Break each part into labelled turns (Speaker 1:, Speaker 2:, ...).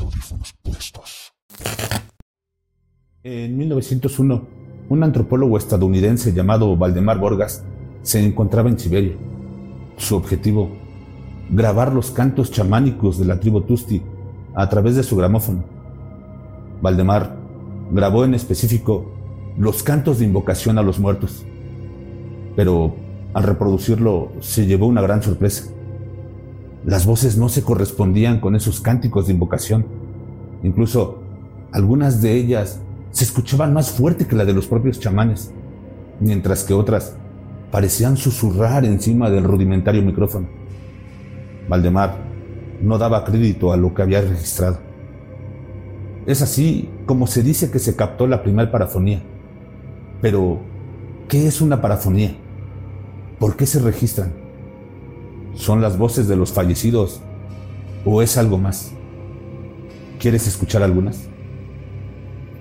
Speaker 1: audífonos puestos.
Speaker 2: En 1901, un antropólogo estadounidense llamado Valdemar Borgas se encontraba en Siberia. Su objetivo, grabar los cantos chamánicos de la tribu Tusti a través de su gramófono. Valdemar grabó en específico los cantos de invocación a los muertos, pero al reproducirlo se llevó una gran sorpresa. Las voces no se correspondían con esos cánticos de invocación. Incluso algunas de ellas se escuchaban más fuerte que la de los propios chamanes, mientras que otras parecían susurrar encima del rudimentario micrófono. Valdemar no daba crédito a lo que había registrado. Es así como se dice que se captó la primera parafonía. Pero, ¿qué es una parafonía? ¿Por qué se registran? ¿Son las voces de los fallecidos o es algo más? ¿Quieres escuchar algunas?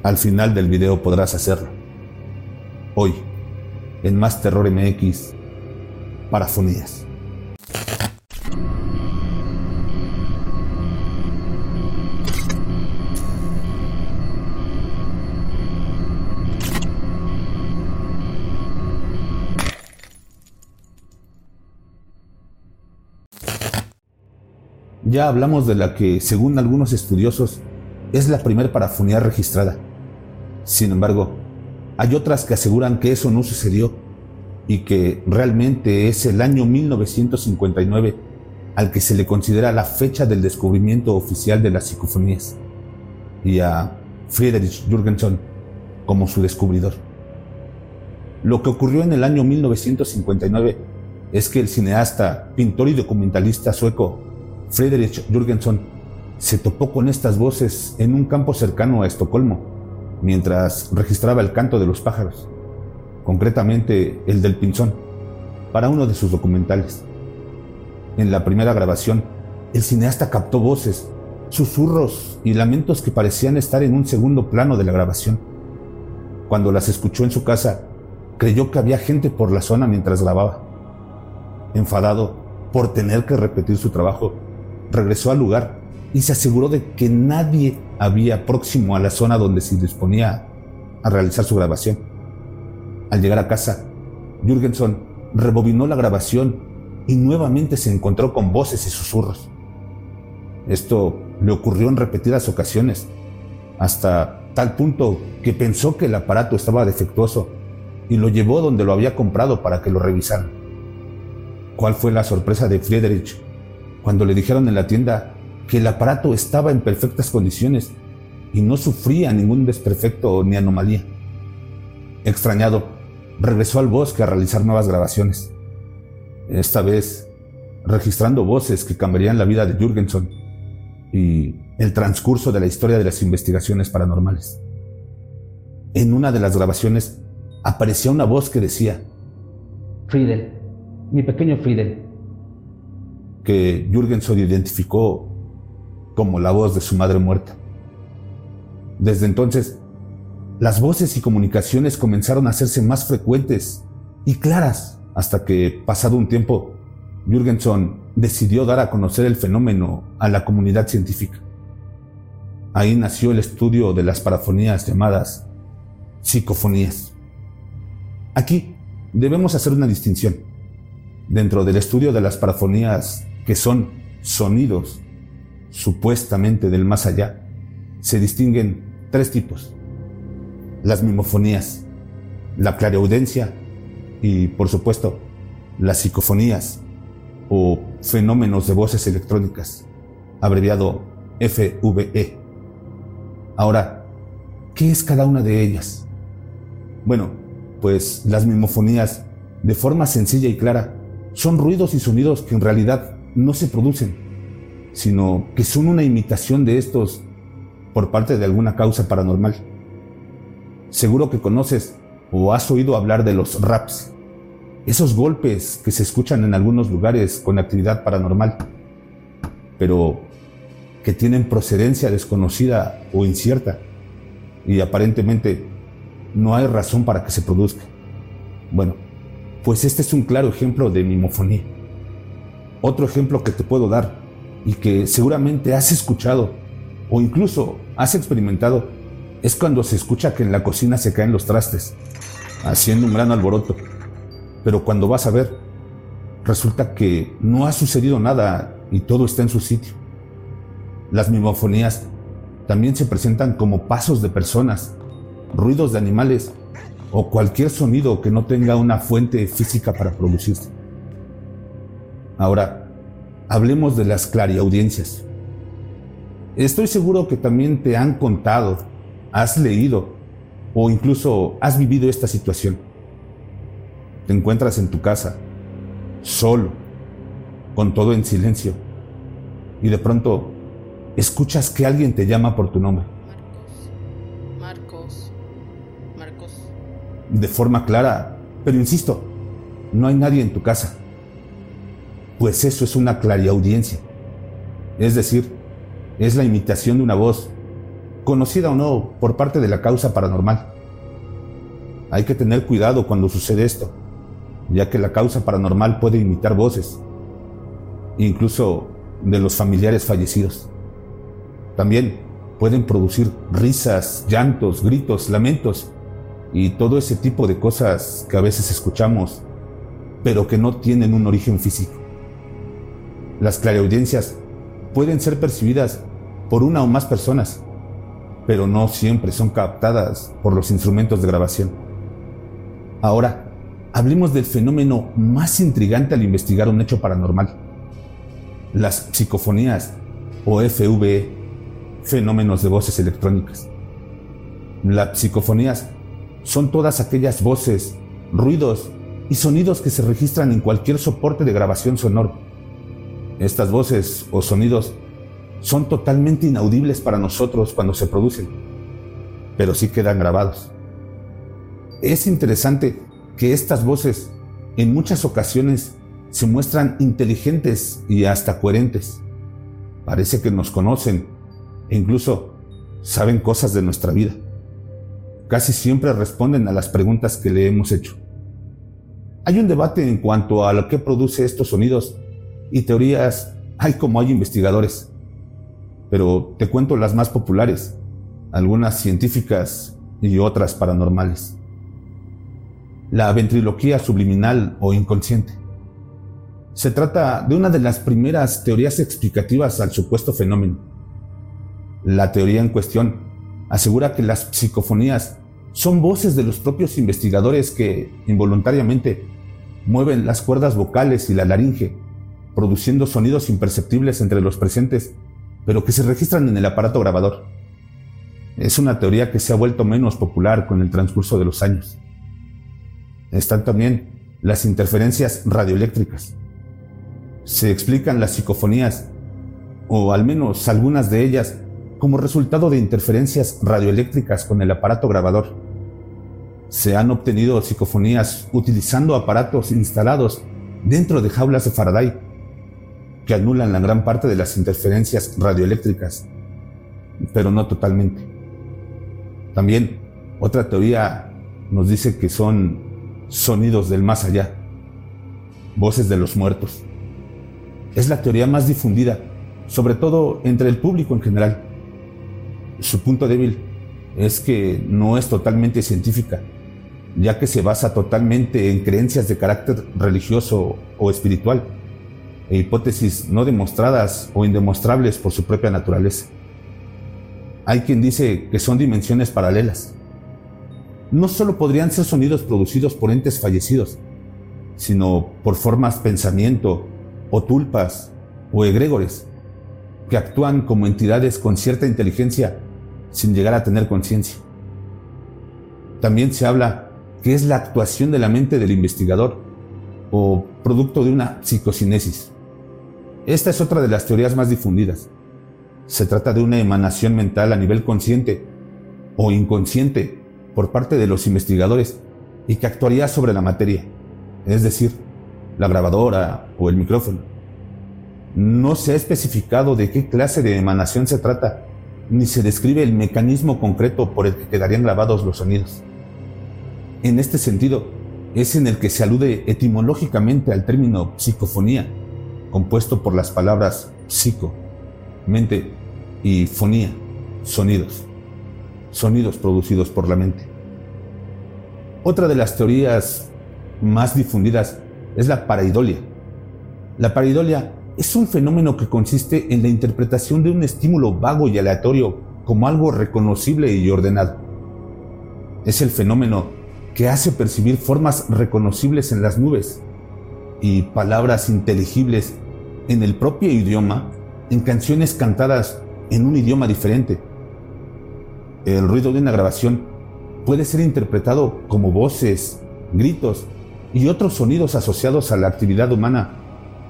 Speaker 2: Al final del video podrás hacerlo. Hoy, en Más Terror MX, Parafonías. Ya hablamos de la que, según algunos estudiosos, es la primera parafonía registrada. Sin embargo, hay otras que aseguran que eso no sucedió y que realmente es el año 1959 al que se le considera la fecha del descubrimiento oficial de las psicofonías y a Friedrich Jürgenson como su descubridor. Lo que ocurrió en el año 1959 es que el cineasta, pintor y documentalista sueco Friedrich Jürgenson se topó con estas voces en un campo cercano a Estocolmo, mientras registraba el canto de los pájaros, concretamente el del pinzón, para uno de sus documentales. En la primera grabación, el cineasta captó voces, susurros y lamentos que parecían estar en un segundo plano de la grabación. Cuando las escuchó en su casa, creyó que había gente por la zona mientras grababa. Enfadado por tener que repetir su trabajo, regresó al lugar y se aseguró de que nadie había próximo a la zona donde se disponía a realizar su grabación. Al llegar a casa, Jürgenson rebobinó la grabación y nuevamente se encontró con voces y susurros. Esto le ocurrió en repetidas ocasiones, hasta tal punto que pensó que el aparato estaba defectuoso y lo llevó donde lo había comprado para que lo revisaran. ¿Cuál fue la sorpresa de Friedrich cuando le dijeron en la tienda que el aparato estaba en perfectas condiciones y no sufría ningún desperfecto ni anomalía. Extrañado, regresó al bosque a realizar nuevas grabaciones. Esta vez, registrando voces que cambiarían la vida de Jürgenson y el transcurso de la historia de las investigaciones paranormales. En una de las grabaciones aparecía una voz que decía, Friedel, mi pequeño Friedel, que Jürgenson identificó como la voz de su madre muerta. Desde entonces, las voces y comunicaciones comenzaron a hacerse más frecuentes y claras hasta que, pasado un tiempo, Jürgenson decidió dar a conocer el fenómeno a la comunidad científica. Ahí nació el estudio de las parafonías llamadas psicofonías. Aquí debemos hacer una distinción. Dentro del estudio de las parafonías que son sonidos supuestamente del más allá, se distinguen tres tipos. Las mimofonías, la clareaudencia y, por supuesto, las psicofonías o fenómenos de voces electrónicas, abreviado FVE. Ahora, ¿qué es cada una de ellas? Bueno, pues las mimofonías, de forma sencilla y clara, son ruidos y sonidos que en realidad no se producen, sino que son una imitación de estos por parte de alguna causa paranormal. Seguro que conoces o has oído hablar de los raps, esos golpes que se escuchan en algunos lugares con actividad paranormal, pero que tienen procedencia desconocida o incierta y aparentemente no hay razón para que se produzca. Bueno, pues este es un claro ejemplo de mimofonía. Otro ejemplo que te puedo dar y que seguramente has escuchado o incluso has experimentado es cuando se escucha que en la cocina se caen los trastes, haciendo un gran alboroto. Pero cuando vas a ver, resulta que no ha sucedido nada y todo está en su sitio. Las mimofonías también se presentan como pasos de personas, ruidos de animales o cualquier sonido que no tenga una fuente física para producirse. Ahora, hablemos de las clariaudiencias. Estoy seguro que también te han contado, has leído o incluso has vivido esta situación. Te encuentras en tu casa, solo, con todo en silencio, y de pronto escuchas que alguien te llama por tu nombre.
Speaker 1: Marcos. Marcos. Marcos.
Speaker 2: De forma clara, pero insisto, no hay nadie en tu casa. Pues eso es una clariaudiencia. Es decir, es la imitación de una voz, conocida o no por parte de la causa paranormal. Hay que tener cuidado cuando sucede esto, ya que la causa paranormal puede imitar voces, incluso de los familiares fallecidos. También pueden producir risas, llantos, gritos, lamentos y todo ese tipo de cosas que a veces escuchamos, pero que no tienen un origen físico. Las clareaudiencias pueden ser percibidas por una o más personas, pero no siempre son captadas por los instrumentos de grabación. Ahora, hablemos del fenómeno más intrigante al investigar un hecho paranormal. Las psicofonías o FVE fenómenos de voces electrónicas. Las psicofonías son todas aquellas voces, ruidos y sonidos que se registran en cualquier soporte de grabación sonoro. Estas voces o sonidos son totalmente inaudibles para nosotros cuando se producen, pero sí quedan grabados. Es interesante que estas voces en muchas ocasiones se muestran inteligentes y hasta coherentes. Parece que nos conocen e incluso saben cosas de nuestra vida. Casi siempre responden a las preguntas que le hemos hecho. Hay un debate en cuanto a lo que produce estos sonidos y teorías hay como hay investigadores. Pero te cuento las más populares, algunas científicas y otras paranormales. La ventriloquía subliminal o inconsciente. Se trata de una de las primeras teorías explicativas al supuesto fenómeno la teoría en cuestión asegura que las psicofonías son voces de los propios investigadores que involuntariamente mueven las cuerdas vocales y la laringe, produciendo sonidos imperceptibles entre los presentes, pero que se registran en el aparato grabador. Es una teoría que se ha vuelto menos popular con el transcurso de los años. Están también las interferencias radioeléctricas. Se explican las psicofonías, o al menos algunas de ellas, como resultado de interferencias radioeléctricas con el aparato grabador. Se han obtenido psicofonías utilizando aparatos instalados dentro de jaulas de Faraday que anulan la gran parte de las interferencias radioeléctricas, pero no totalmente. También otra teoría nos dice que son sonidos del más allá, voces de los muertos. Es la teoría más difundida, sobre todo entre el público en general. Su punto débil es que no es totalmente científica, ya que se basa totalmente en creencias de carácter religioso o espiritual, hipótesis no demostradas o indemostrables por su propia naturaleza. Hay quien dice que son dimensiones paralelas. No solo podrían ser sonidos producidos por entes fallecidos, sino por formas pensamiento, o tulpas, o egregores, que actúan como entidades con cierta inteligencia sin llegar a tener conciencia. También se habla que es la actuación de la mente del investigador o producto de una psicocinesis. Esta es otra de las teorías más difundidas. Se trata de una emanación mental a nivel consciente o inconsciente por parte de los investigadores y que actuaría sobre la materia, es decir, la grabadora o el micrófono. No se ha especificado de qué clase de emanación se trata ni se describe el mecanismo concreto por el que quedarían grabados los sonidos. En este sentido, es en el que se alude etimológicamente al término psicofonía, compuesto por las palabras psico, mente, y fonía, sonidos, sonidos producidos por la mente. Otra de las teorías más difundidas es la paraidolia. La paraidolia es un fenómeno que consiste en la interpretación de un estímulo vago y aleatorio como algo reconocible y ordenado. Es el fenómeno que hace percibir formas reconocibles en las nubes y palabras inteligibles en el propio idioma en canciones cantadas en un idioma diferente. El ruido de una grabación puede ser interpretado como voces, gritos y otros sonidos asociados a la actividad humana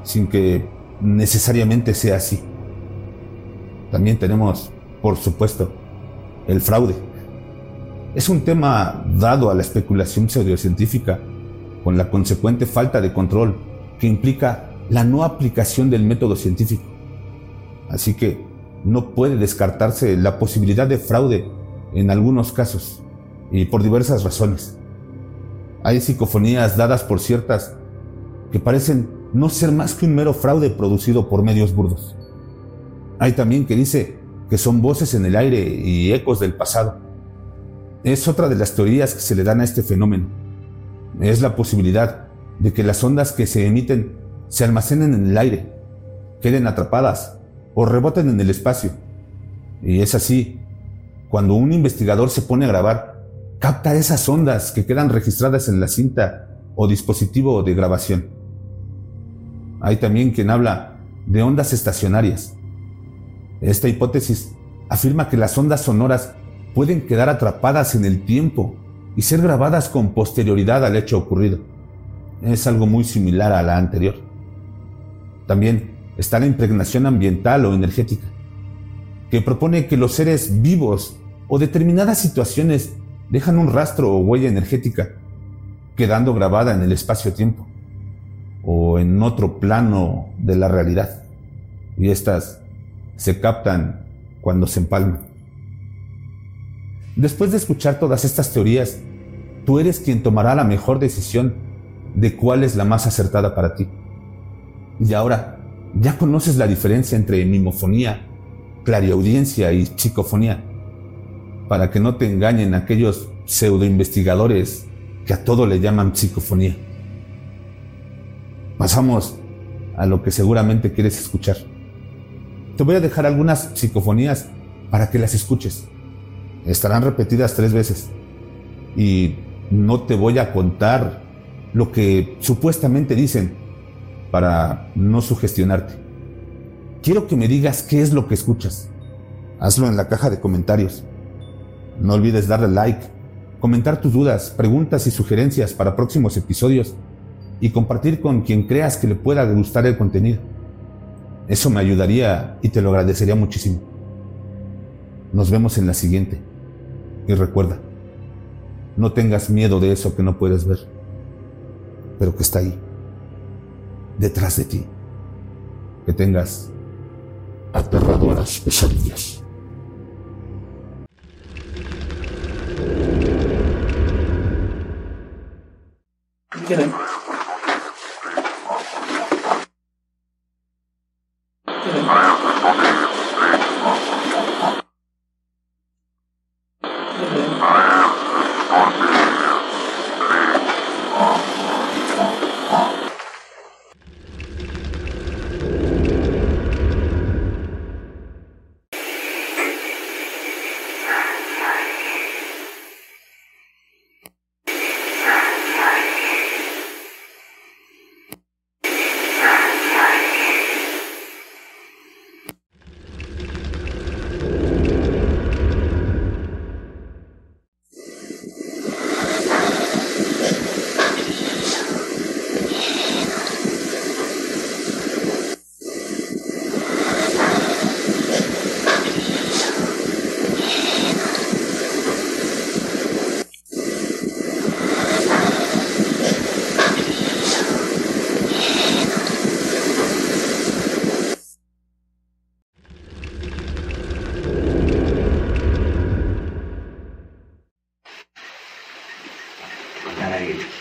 Speaker 2: sin que necesariamente sea así. También tenemos, por supuesto, el fraude. Es un tema dado a la especulación pseudocientífica con la consecuente falta de control que implica la no aplicación del método científico. Así que no puede descartarse la posibilidad de fraude en algunos casos y por diversas razones. Hay psicofonías dadas por ciertas que parecen no ser más que un mero fraude producido por medios burdos. Hay también que dice que son voces en el aire y ecos del pasado. Es otra de las teorías que se le dan a este fenómeno. Es la posibilidad de que las ondas que se emiten se almacenen en el aire, queden atrapadas o reboten en el espacio. Y es así, cuando un investigador se pone a grabar, capta esas ondas que quedan registradas en la cinta o dispositivo de grabación. Hay también quien habla de ondas estacionarias. Esta hipótesis afirma que las ondas sonoras pueden quedar atrapadas en el tiempo y ser grabadas con posterioridad al hecho ocurrido. Es algo muy similar a la anterior. También está la impregnación ambiental o energética, que propone que los seres vivos o determinadas situaciones dejan un rastro o huella energética, quedando grabada en el espacio-tiempo o en otro plano de la realidad. Y estas se captan cuando se empalman. Después de escuchar todas estas teorías, tú eres quien tomará la mejor decisión de cuál es la más acertada para ti. Y ahora, ya conoces la diferencia entre mimofonía, clariaudiencia y psicofonía, para que no te engañen aquellos pseudoinvestigadores que a todo le llaman psicofonía. Pasamos a lo que seguramente quieres escuchar. Te voy a dejar algunas psicofonías para que las escuches. Estarán repetidas tres veces. Y no te voy a contar lo que supuestamente dicen para no sugestionarte. Quiero que me digas qué es lo que escuchas. Hazlo en la caja de comentarios. No olvides darle like, comentar tus dudas, preguntas y sugerencias para próximos episodios y compartir con quien creas que le pueda gustar el contenido. Eso me ayudaría y te lo agradecería muchísimo. Nos vemos en la siguiente. Y recuerda, no tengas miedo de eso que no puedes ver, pero que está ahí, detrás de ti. Que tengas aterradoras pesadillas.
Speaker 1: on this. saved